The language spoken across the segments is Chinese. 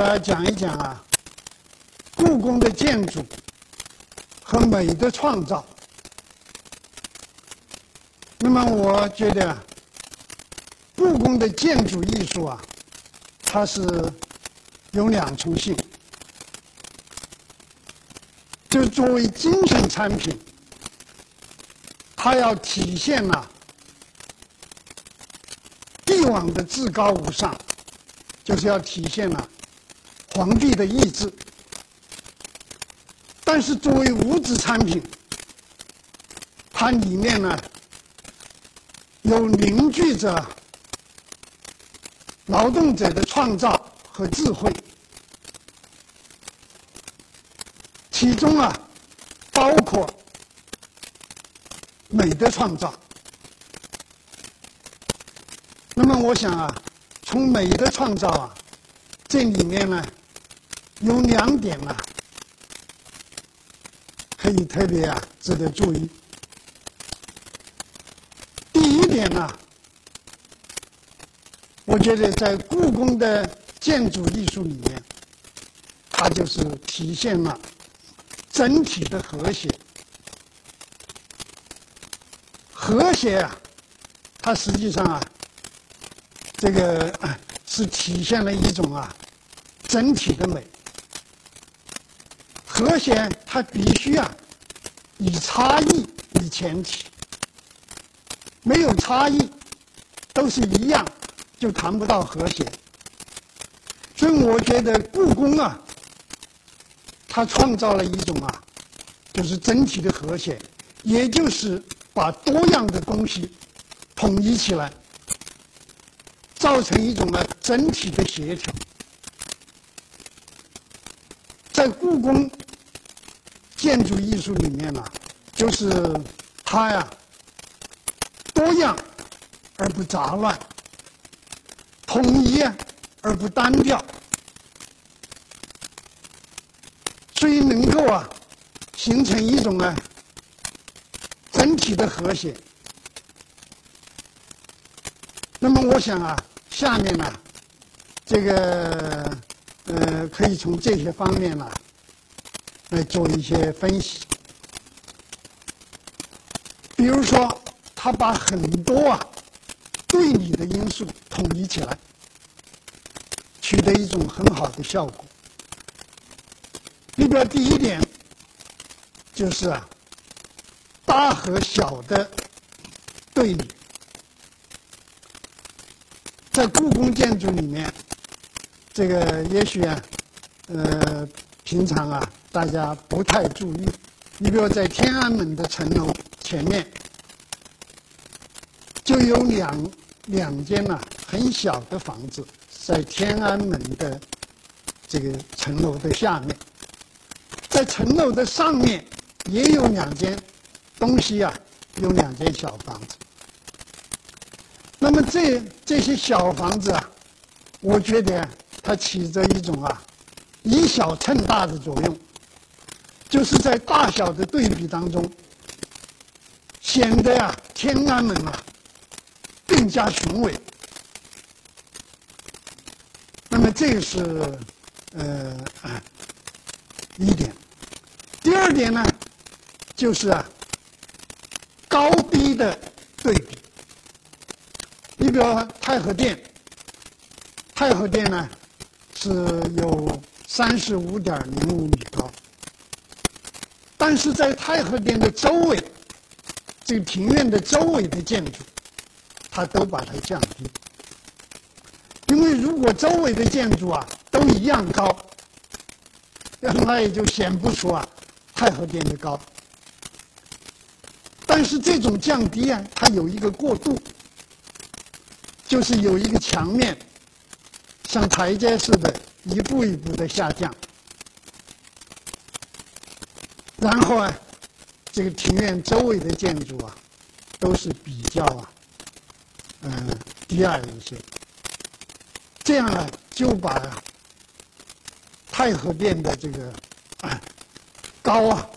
我主要讲一讲啊，故宫的建筑和美的创造。那么，我觉得故宫的建筑艺术啊，它是有两重性，就作为精神产品，它要体现了帝王的至高无上，就是要体现了。皇帝的意志，但是作为物质产品，它里面呢有凝聚着劳动者的创造和智慧，其中啊包括美的创造。那么我想啊，从美的创造啊，这里面呢。有两点啊，可以特别啊值得注意。第一点呢，我觉得在故宫的建筑艺术里面，它就是体现了整体的和谐。和谐啊，它实际上啊，这个是体现了一种啊整体的美。和谐，它必须啊，以差异为前提，没有差异，都是一样，就谈不到和谐。所以我觉得故宫啊，它创造了一种啊，就是整体的和谐，也就是把多样的东西统一起来，造成一种啊整体的协调，在故宫。建筑艺术里面呢，就是它呀，多样而不杂乱，统一而不单调，所以能够啊形成一种呢整体的和谐。那么我想啊，下面呢，这个呃，可以从这些方面呢。来做一些分析，比如说，他把很多啊对你的因素统一起来，取得一种很好的效果。里边第一点就是啊，大和小的对比，在故宫建筑里面，这个也许啊，呃，平常啊。大家不太注意，你比如在天安门的城楼前面，就有两两间呐很小的房子，在天安门的这个城楼的下面，在城楼的上面也有两间东西啊，有两间小房子。那么这这些小房子啊，我觉得它起着一种啊以小衬大的作用。就是在大小的对比当中，显得呀天安门啊更加雄伟。那么这是呃一点。第二点呢，就是啊高低的对比。你比如太和殿，太和殿呢是有三十五点零五米高。但是在太和殿的周围，这个庭院的周围的建筑，它都把它降低，因为如果周围的建筑啊都一样高，那也就显不出啊太和殿的高。但是这种降低啊，它有一个过渡，就是有一个墙面像台阶似的，一步一步的下降。然后啊，这个庭院周围的建筑啊，都是比较啊，嗯，低矮一些。这样呢，就把太和殿的这个高啊，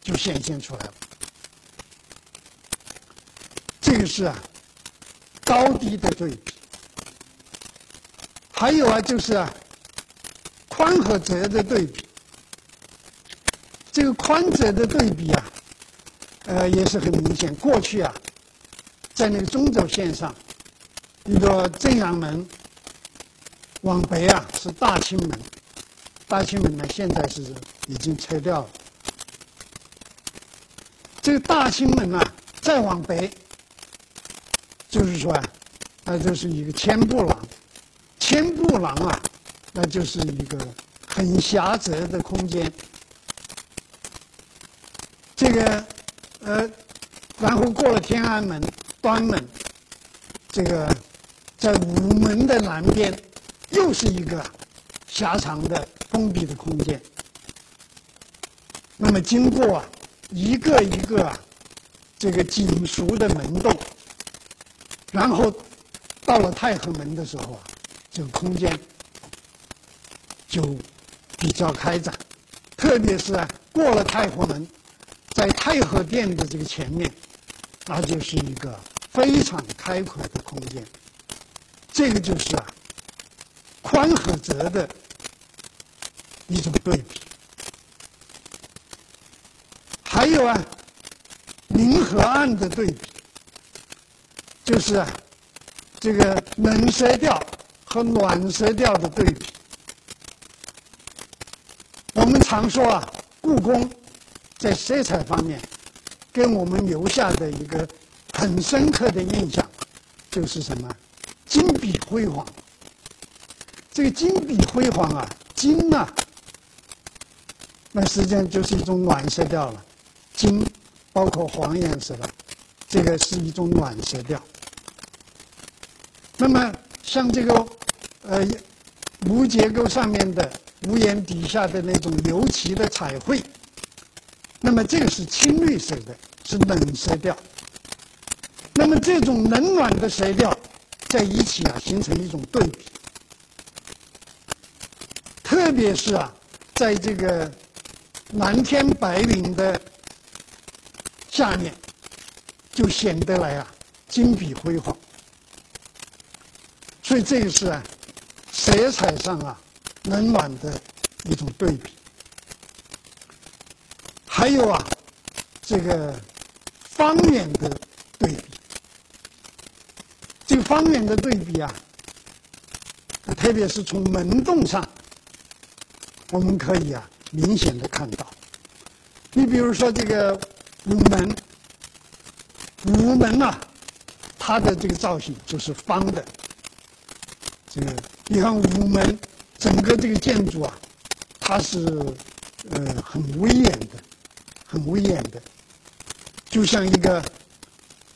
就显现出来了。这个是啊，高低的对比。还有啊，就是啊，宽和窄的对比。这个宽窄的对比啊，呃，也是很明显。过去啊，在那个中轴线上，一个正阳门往北啊是大清门，大清门呢现在是已经拆掉了。这个大清门啊，再往北，就是说啊，那就是一个千步廊。千步廊啊，那就是一个很狭窄的空间。这个，呃，然后过了天安门、端门，这个在午门的南边，又是一个狭长的封闭的空间。那么经过啊。一个一个啊，这个紧熟的门洞，然后到了太和门的时候啊，这个空间就比较开展，特别是啊过了太和门，在太和殿的这个前面，那就是一个非常开阔的空间。这个就是啊宽和窄的一种对比。还有啊，明和暗的对比，就是啊，这个冷色调和暖色调的对比。我们常说啊，故宫在色彩方面给我们留下的一个很深刻的印象，就是什么？金碧辉煌。这个金碧辉煌啊，金呐，那实际上就是一种暖色调了。金，包括黄颜色的，这个是一种暖色调。那么像这个，呃，无结构上面的屋檐底下的那种流奇的彩绘，那么这个是青绿色的，是冷色调。那么这种冷暖的色调在一起啊，形成一种对比。特别是啊，在这个蓝天白云的。下面就显得来啊，金碧辉煌。所以这个是啊，色彩上啊，冷暖的一种对比。还有啊，这个方圆的对比。这个方圆的对比啊，特别是从门洞上，我们可以啊，明显的看到。你比如说这个。午门，午门呐，它的这个造型就是方的。这个你看午门整个这个建筑啊，它是呃很威严的，很威严的，就像一个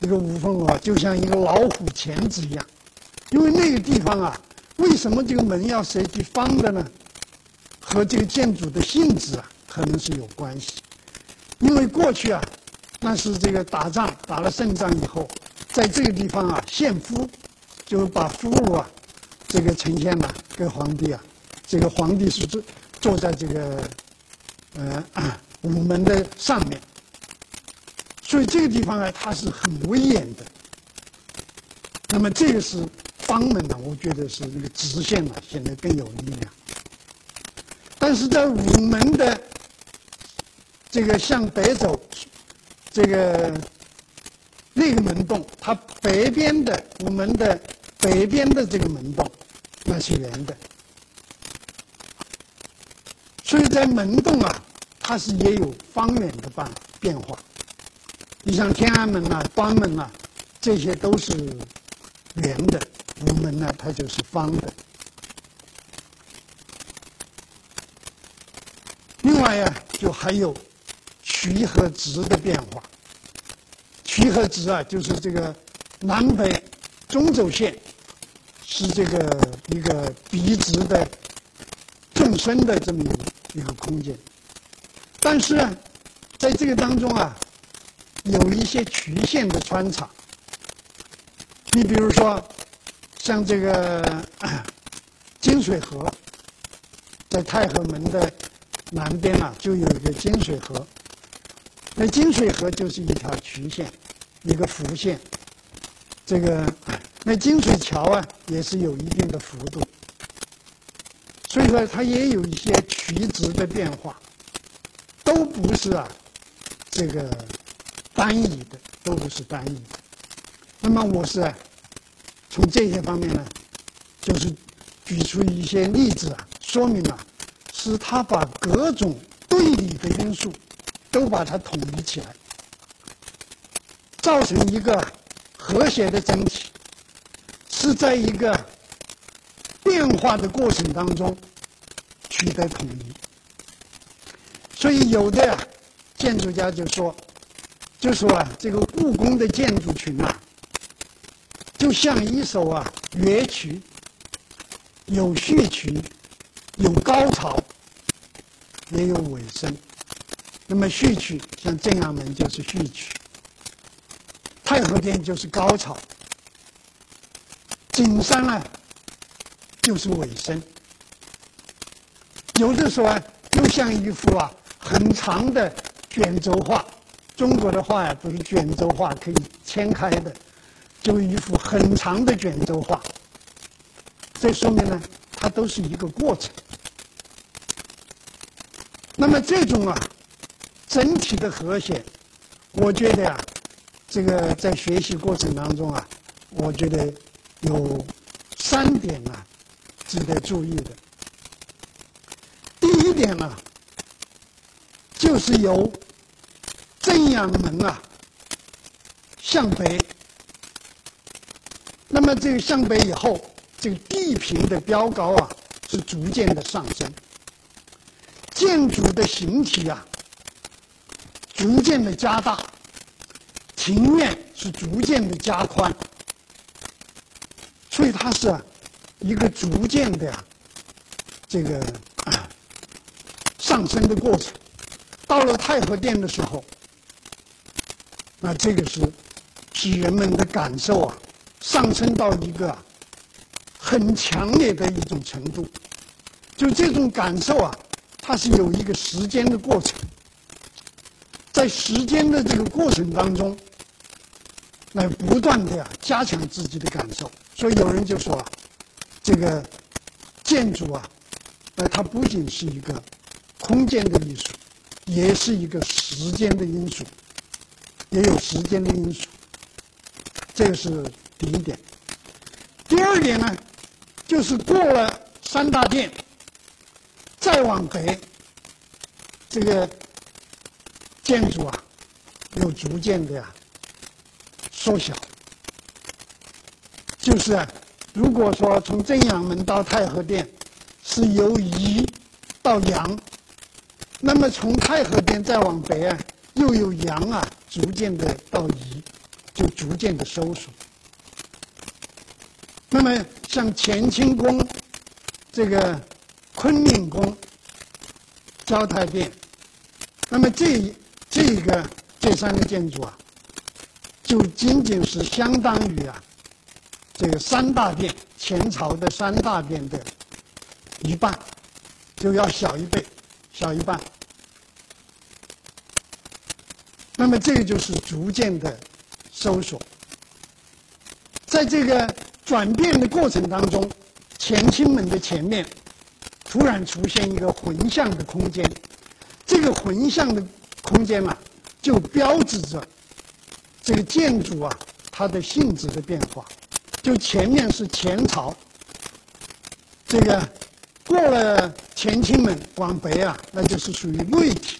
一个五凤啊，就像一个老虎钳子一样。因为那个地方啊，为什么这个门要设计方的呢？和这个建筑的性质啊，可能是有关系。因为过去啊，那是这个打仗打了胜仗以后，在这个地方啊献俘，就把俘虏啊这个呈现了给皇帝啊。这个皇帝是坐坐在这个呃午门的上面，所以这个地方啊它是很威严的。那么这个是方门呢，我觉得是那个直线呢显得更有力量。但是在午门的。这个向北走，这个那个门洞，它北边的午门的北边的这个门洞，那是圆的。所以在门洞啊，它是也有方圆的变变化。你像天安门呐、端门呐，这些都是圆的；午门呢，它就是方的。另外呀，就还有。曲和直的变化，曲和直啊，就是这个南北中轴线是这个一个笔直的纵深的这么一个空间，但是啊，在这个当中啊，有一些曲线的穿插。你比如说，像这个金水河，在太和门的南边啊，就有一个金水河。那金水河就是一条曲线，一个弧线。这个那金水桥啊，也是有一定的幅度。所以说它也有一些曲直的变化，都不是啊这个单一的，都不是单一的。那么我是从这些方面呢，就是举出一些例子啊，说明了是他把各种对立的因素都把它统一起来，造成一个和谐的整体，是在一个变化的过程当中取得统一。所以有的建筑家就说，就说啊，这个故宫的建筑群啊。就像一首啊乐曲，有序曲，有高潮，也有尾声。那么序曲像正阳门就是序曲，太和殿就是高潮，景山呢就是尾声。有的时候啊，又像一幅啊很长的卷轴画，中国的画呀都是卷轴画，可以掀开的。就一幅很长的卷轴画，这说明呢，它都是一个过程。那么这种啊，整体的和谐，我觉得呀，这个在学习过程当中啊，我觉得有三点啊，值得注意的。第一点呢，就是由正阳门啊向北。那么这个向北以后，这个地平的标高啊是逐渐的上升，建筑的形体啊逐渐的加大，庭院是逐渐的加宽，所以它是一个逐渐的呀这个上升的过程。到了太和殿的时候，那这个是使人们的感受啊。上升到一个很强烈的一种程度，就这种感受啊，它是有一个时间的过程，在时间的这个过程当中，来不断的呀加强自己的感受。所以有人就说啊，这个建筑啊，呃，它不仅是一个空间的艺术，也是一个时间的因素，也有时间的因素。这个是。第一点，第二点呢，就是过了三大殿，再往北，这个建筑啊，又逐渐的呀缩小。就是啊，如果说从正阳门到太和殿是由宜到阳，那么从太和殿再往北啊，又有阳啊，逐渐的到宜，就逐渐的收缩。那么，像乾清宫、这个坤宁宫、交泰殿，那么这这个这三个建筑啊，就仅仅是相当于啊，这个三大殿前朝的三大殿的一半，就要小一倍，小一半。那么这个就是逐渐的收缩，在这个。转变的过程当中，乾清门的前面突然出现一个浑向的空间，这个浑向的空间嘛，就标志着这个建筑啊它的性质的变化。就前面是前朝，这个过了乾清门往北啊，那就是属于内廷，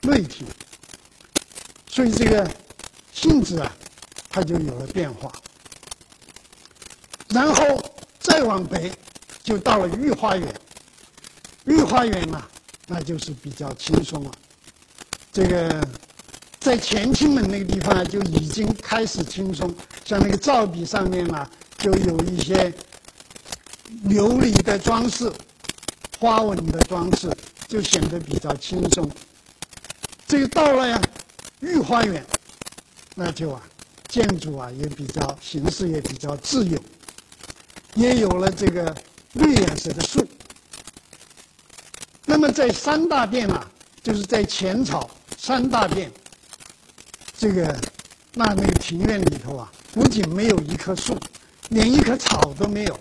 内廷，所以这个性质啊，它就有了变化。然后再往北，就到了御花园。御花园啊，那就是比较轻松了。这个在乾清门那个地方啊就已经开始轻松，像那个照壁上面啊，就有一些琉璃的装饰、花纹的装饰，就显得比较轻松。这个到了呀，御花园，那就啊，建筑啊也比较形式也比较自由。也有了这个绿颜色的树。那么在三大殿啊，就是在前朝三大殿，这个那那个庭院里头啊，不仅没有一棵树，连一棵草都没有，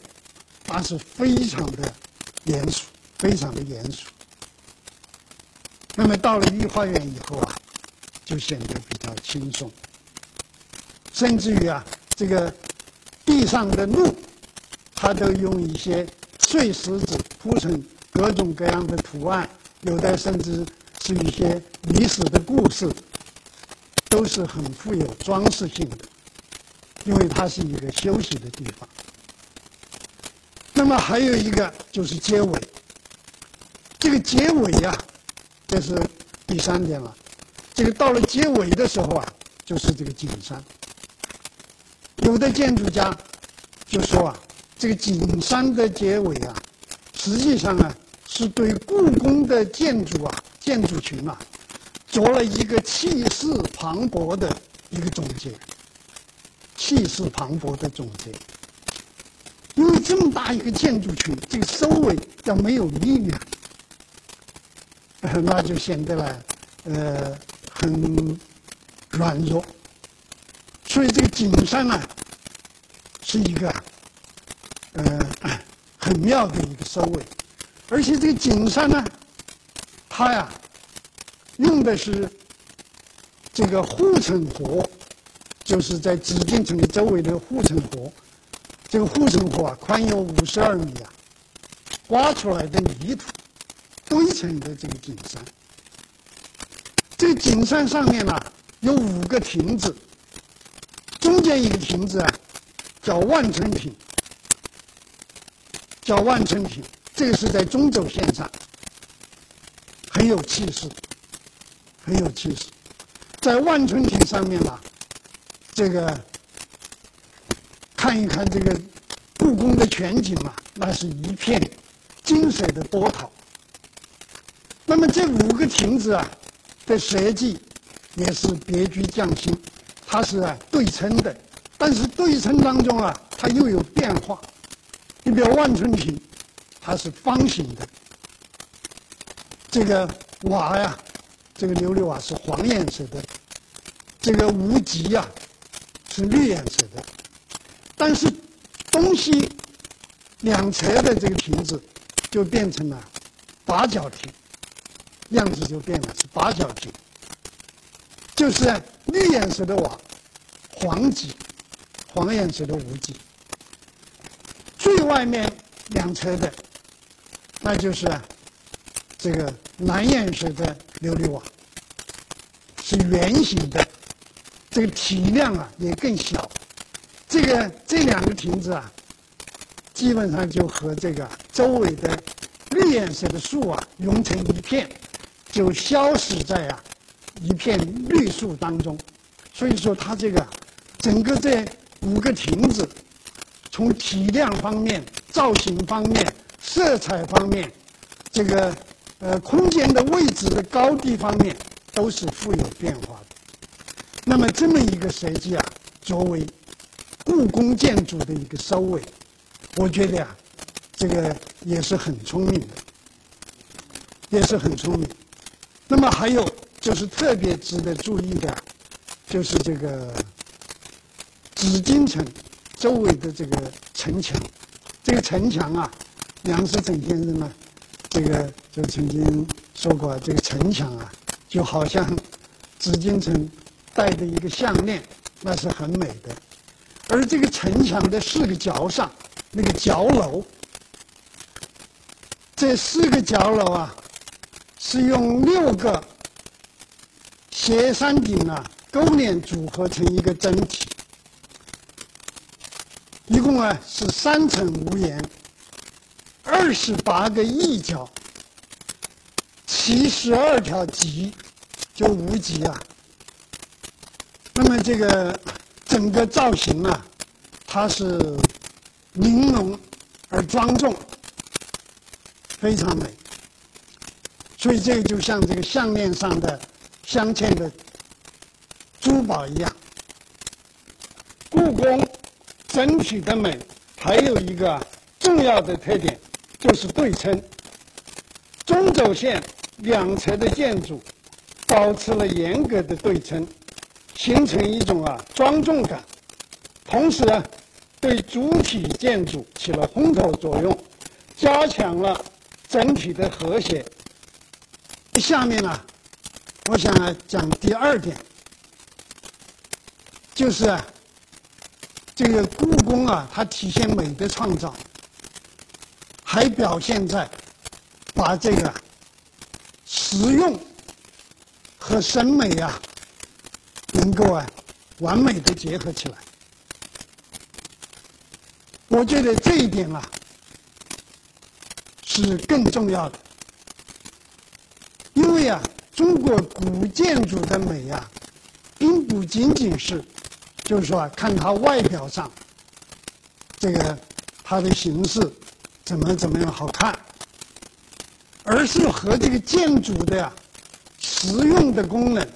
那是非常的严肃，非常的严肃。那么到了御花园以后啊，就显得比较轻松，甚至于啊，这个地上的路，它都用一些碎石子铺成各种各样的图案，有的甚至是一些历史的故事，都是很富有装饰性的，因为它是一个休息的地方。那么还有一个就是结尾，这个结尾呀，这是第三点了。这个到了结尾的时候啊，就是这个景山。有的建筑家就说啊，这个景山的结尾啊，实际上啊，是对故宫的建筑啊、建筑群啊，做了一个气势磅礴的一个总结。气势磅礴的总结。因为这么大一个建筑群，这个收尾要没有力量，那就显得呢，呃，很软弱。所以这个景山呢，是一个呃很妙的一个收尾，而且这个景山呢，它呀用的是这个护城河，就是在紫禁城的周围的护城河。这个护城河啊，宽有五十二米啊，挖出来的泥土堆成的这个景山。这个景山上面呢有五个亭子，中间一个亭子啊叫万春亭，叫万春亭，这个是在中轴线上，很有气势，很有气势。在万春亭上面呢，这个。看一看这个故宫的全景嘛，那是一片金水的波涛。那么这五个亭子啊的设计也是别具匠心，它是啊对称的，但是对称当中啊它又有变化。你比如万春亭，它是方形的，这个瓦呀，这个琉璃瓦是黄颜色的，这个无极呀是绿颜色的。但是，东西两侧的这个亭子就变成了八角亭，样子就变了，是八角亭。就是绿颜色的瓦，黄脊，黄颜色的无脊。最外面两侧的，那就是这个蓝颜色的琉璃瓦，是圆形的，这个体量啊也更小。这个这两个亭子啊，基本上就和这个周围的绿颜色的树啊融成一片，就消失在啊一片绿树当中。所以说，它这个整个这五个亭子，从体量方面、造型方面、色彩方面，这个呃空间的位置的高低方面，都是富有变化的。那么这么一个设计啊，作为故宫建筑的一个收尾，我觉得呀，这个也是很聪明的，也是很聪明。那么还有就是特别值得注意的，就是这个紫禁城周围的这个城墙。这个城墙啊，梁思成先生呢，这个就曾经说过，这个城墙啊，就好像紫禁城戴的一个项链，那是很美的。而这个城墙的四个角上，那个角楼，这四个角楼啊，是用六个斜山顶啊勾连组合成一个整体，一共啊是三层屋檐，二十八个翼角，七十二条脊，就无脊啊。那么这个。整个造型啊，它是玲珑而庄重，非常美。所以这个就像这个项链上的镶嵌的珠宝一样。故宫整体的美还有一个重要的特点，就是对称。中轴线两侧的建筑保持了严格的对称。形成一种啊庄重感，同时啊，对主体建筑起了烘托作用，加强了整体的和谐。下面呢，我想讲第二点，就是，这个故宫啊，它体现美的创造，还表现在把这个实用和审美啊，能够啊完美的结合起来。我觉得这一点啊是更重要的。中国古建筑的美啊，并不仅仅是，就是说看它外表上，这个它的形式怎么怎么样好看，而是和这个建筑的呀实用的功能，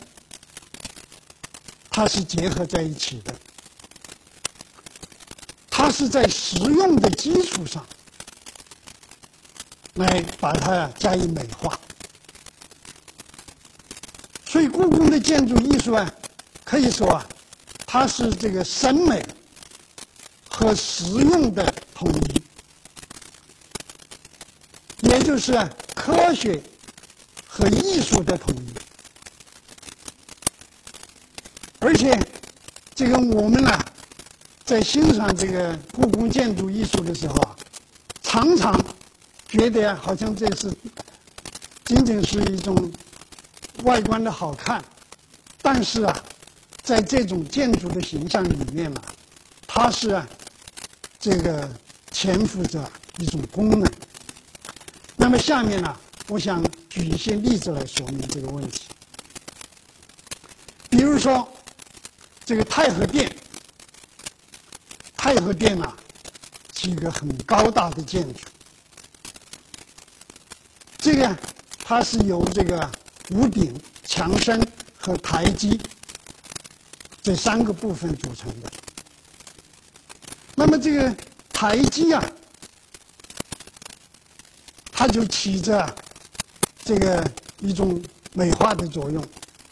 它是结合在一起的，它是在实用的基础上来把它加以美化。所以，故宫的建筑艺术啊，可以说啊，它是这个审美和实用的统一，也就是科学和艺术的统一。而且，这个我们呢，在欣赏这个故宫建筑艺术的时候啊，常常觉得好像这是仅仅是一种。外观的好看，但是啊，在这种建筑的形象里面呢，它是啊，这个潜伏着一种功能。那么下面呢，我想举一些例子来说明这个问题。比如说，这个太和殿，太和殿啊，是一个很高大的建筑。这个它是由这个。屋顶、墙身和台基这三个部分组成的。那么这个台基啊，它就起着这个一种美化的作用，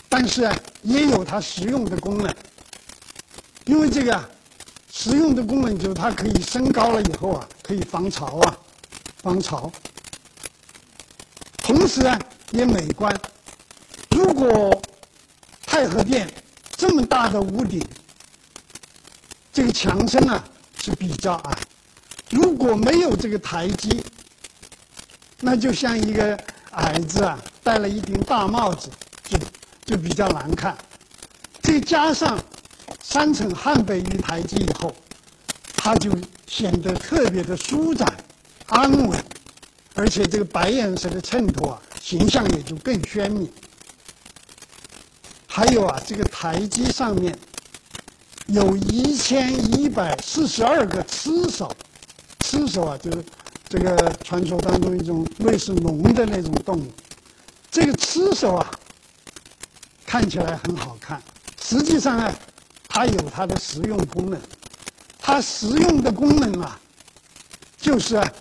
但是啊，也有它实用的功能。因为这个实用的功能就是它可以升高了以后啊，可以防潮啊，防潮。同时啊，也美观。和殿这么大的屋顶，这个墙身啊是比较矮，如果没有这个台基，那就像一个矮子啊戴了一顶大帽子，就就比较难看。再加上三层汉北玉台基以后，它就显得特别的舒展、安稳，而且这个白颜色的衬托啊，形象也就更鲜明。还有啊，这个台基上面有一千一百四十二个螭首，螭首啊，就是这个传说当中一种类似龙的那种动物。这个螭首啊，看起来很好看，实际上呢，它有它的实用功能。它实用的功能啊，就是啊，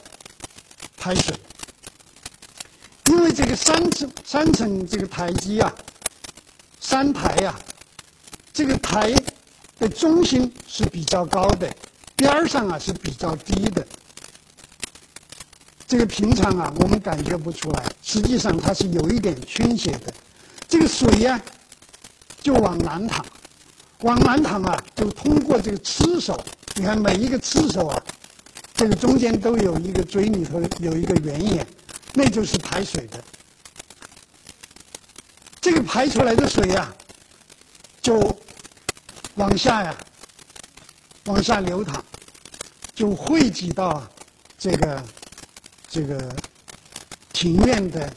排水。因为这个三层三层这个台基啊。三台呀，这个台的中心是比较高的，边上啊是比较低的。这个平常啊我们感觉不出来，实际上它是有一点倾斜的。这个水呀就往南淌，往南淌啊就通过这个螭首。你看每一个螭首啊，这个中间都有一个嘴里头有一个圆眼，那就是排水的。这个排出来的水呀，就往下呀，往下流淌，就汇集到这个这个庭院的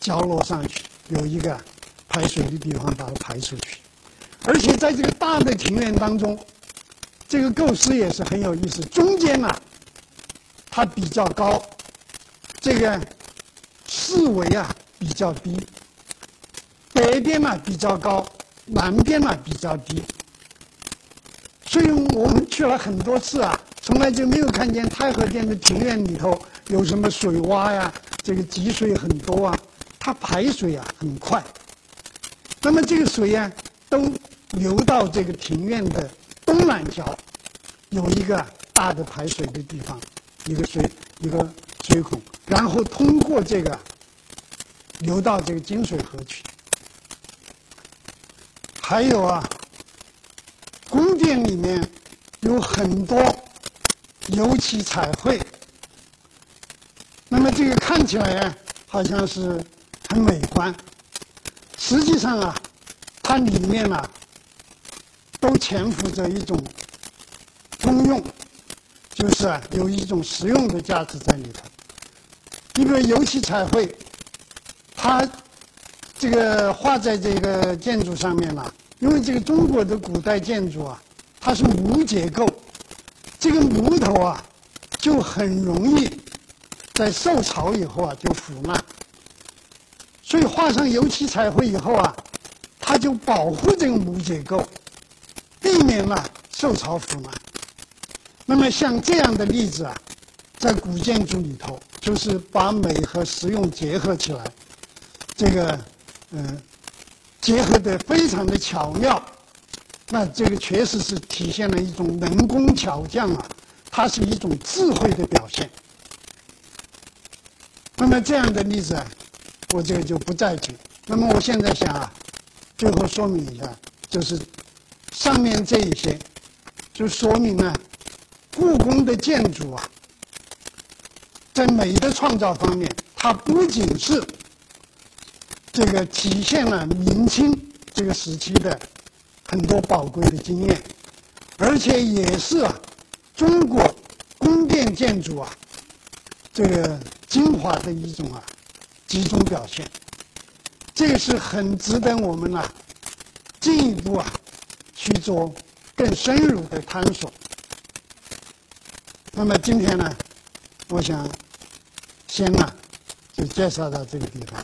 角落上去，有一个排水的地方把它排出去。而且在这个大的庭院当中，这个构思也是很有意思。中间呢，它比较高，这个四围啊比较低。北边嘛比较高，南边嘛比较低，所以我们去了很多次啊，从来就没有看见太和殿的庭院里头有什么水洼呀，这个积水很多啊，它排水啊很快。那么这个水呀，都流到这个庭院的东南角，有一个大的排水的地方，一个水一个水孔，然后通过这个流到这个金水河去。还有啊，宫殿里面有很多油漆彩绘，那么这个看起来，好像是很美观，实际上啊，它里面啊，都潜伏着一种功用，就是啊，有一种实用的价值在里头。因为油漆彩绘，它这个画在这个建筑上面了。因为这个中国的古代建筑啊，它是木结构，这个木头啊，就很容易在受潮以后啊就腐烂。所以画上油漆彩绘以后啊，它就保护这个木结构，避免了受潮腐烂。那么像这样的例子啊，在古建筑里头，就是把美和实用结合起来，这个嗯。结合的非常的巧妙，那这个确实是体现了一种能工巧匠啊，它是一种智慧的表现。那么这样的例子啊，我这个就不再举。那么我现在想啊，最后说明一下，就是上面这一些，就说明呢，故宫的建筑啊，在美的创造方面，它不仅是。这个体现了明清这个时期的很多宝贵的经验，而且也是啊中国宫殿建筑啊这个精华的一种啊集中表现。这是很值得我们啊进一步啊去做更深入的探索。那么今天呢，我想先呢就介绍到这个地方。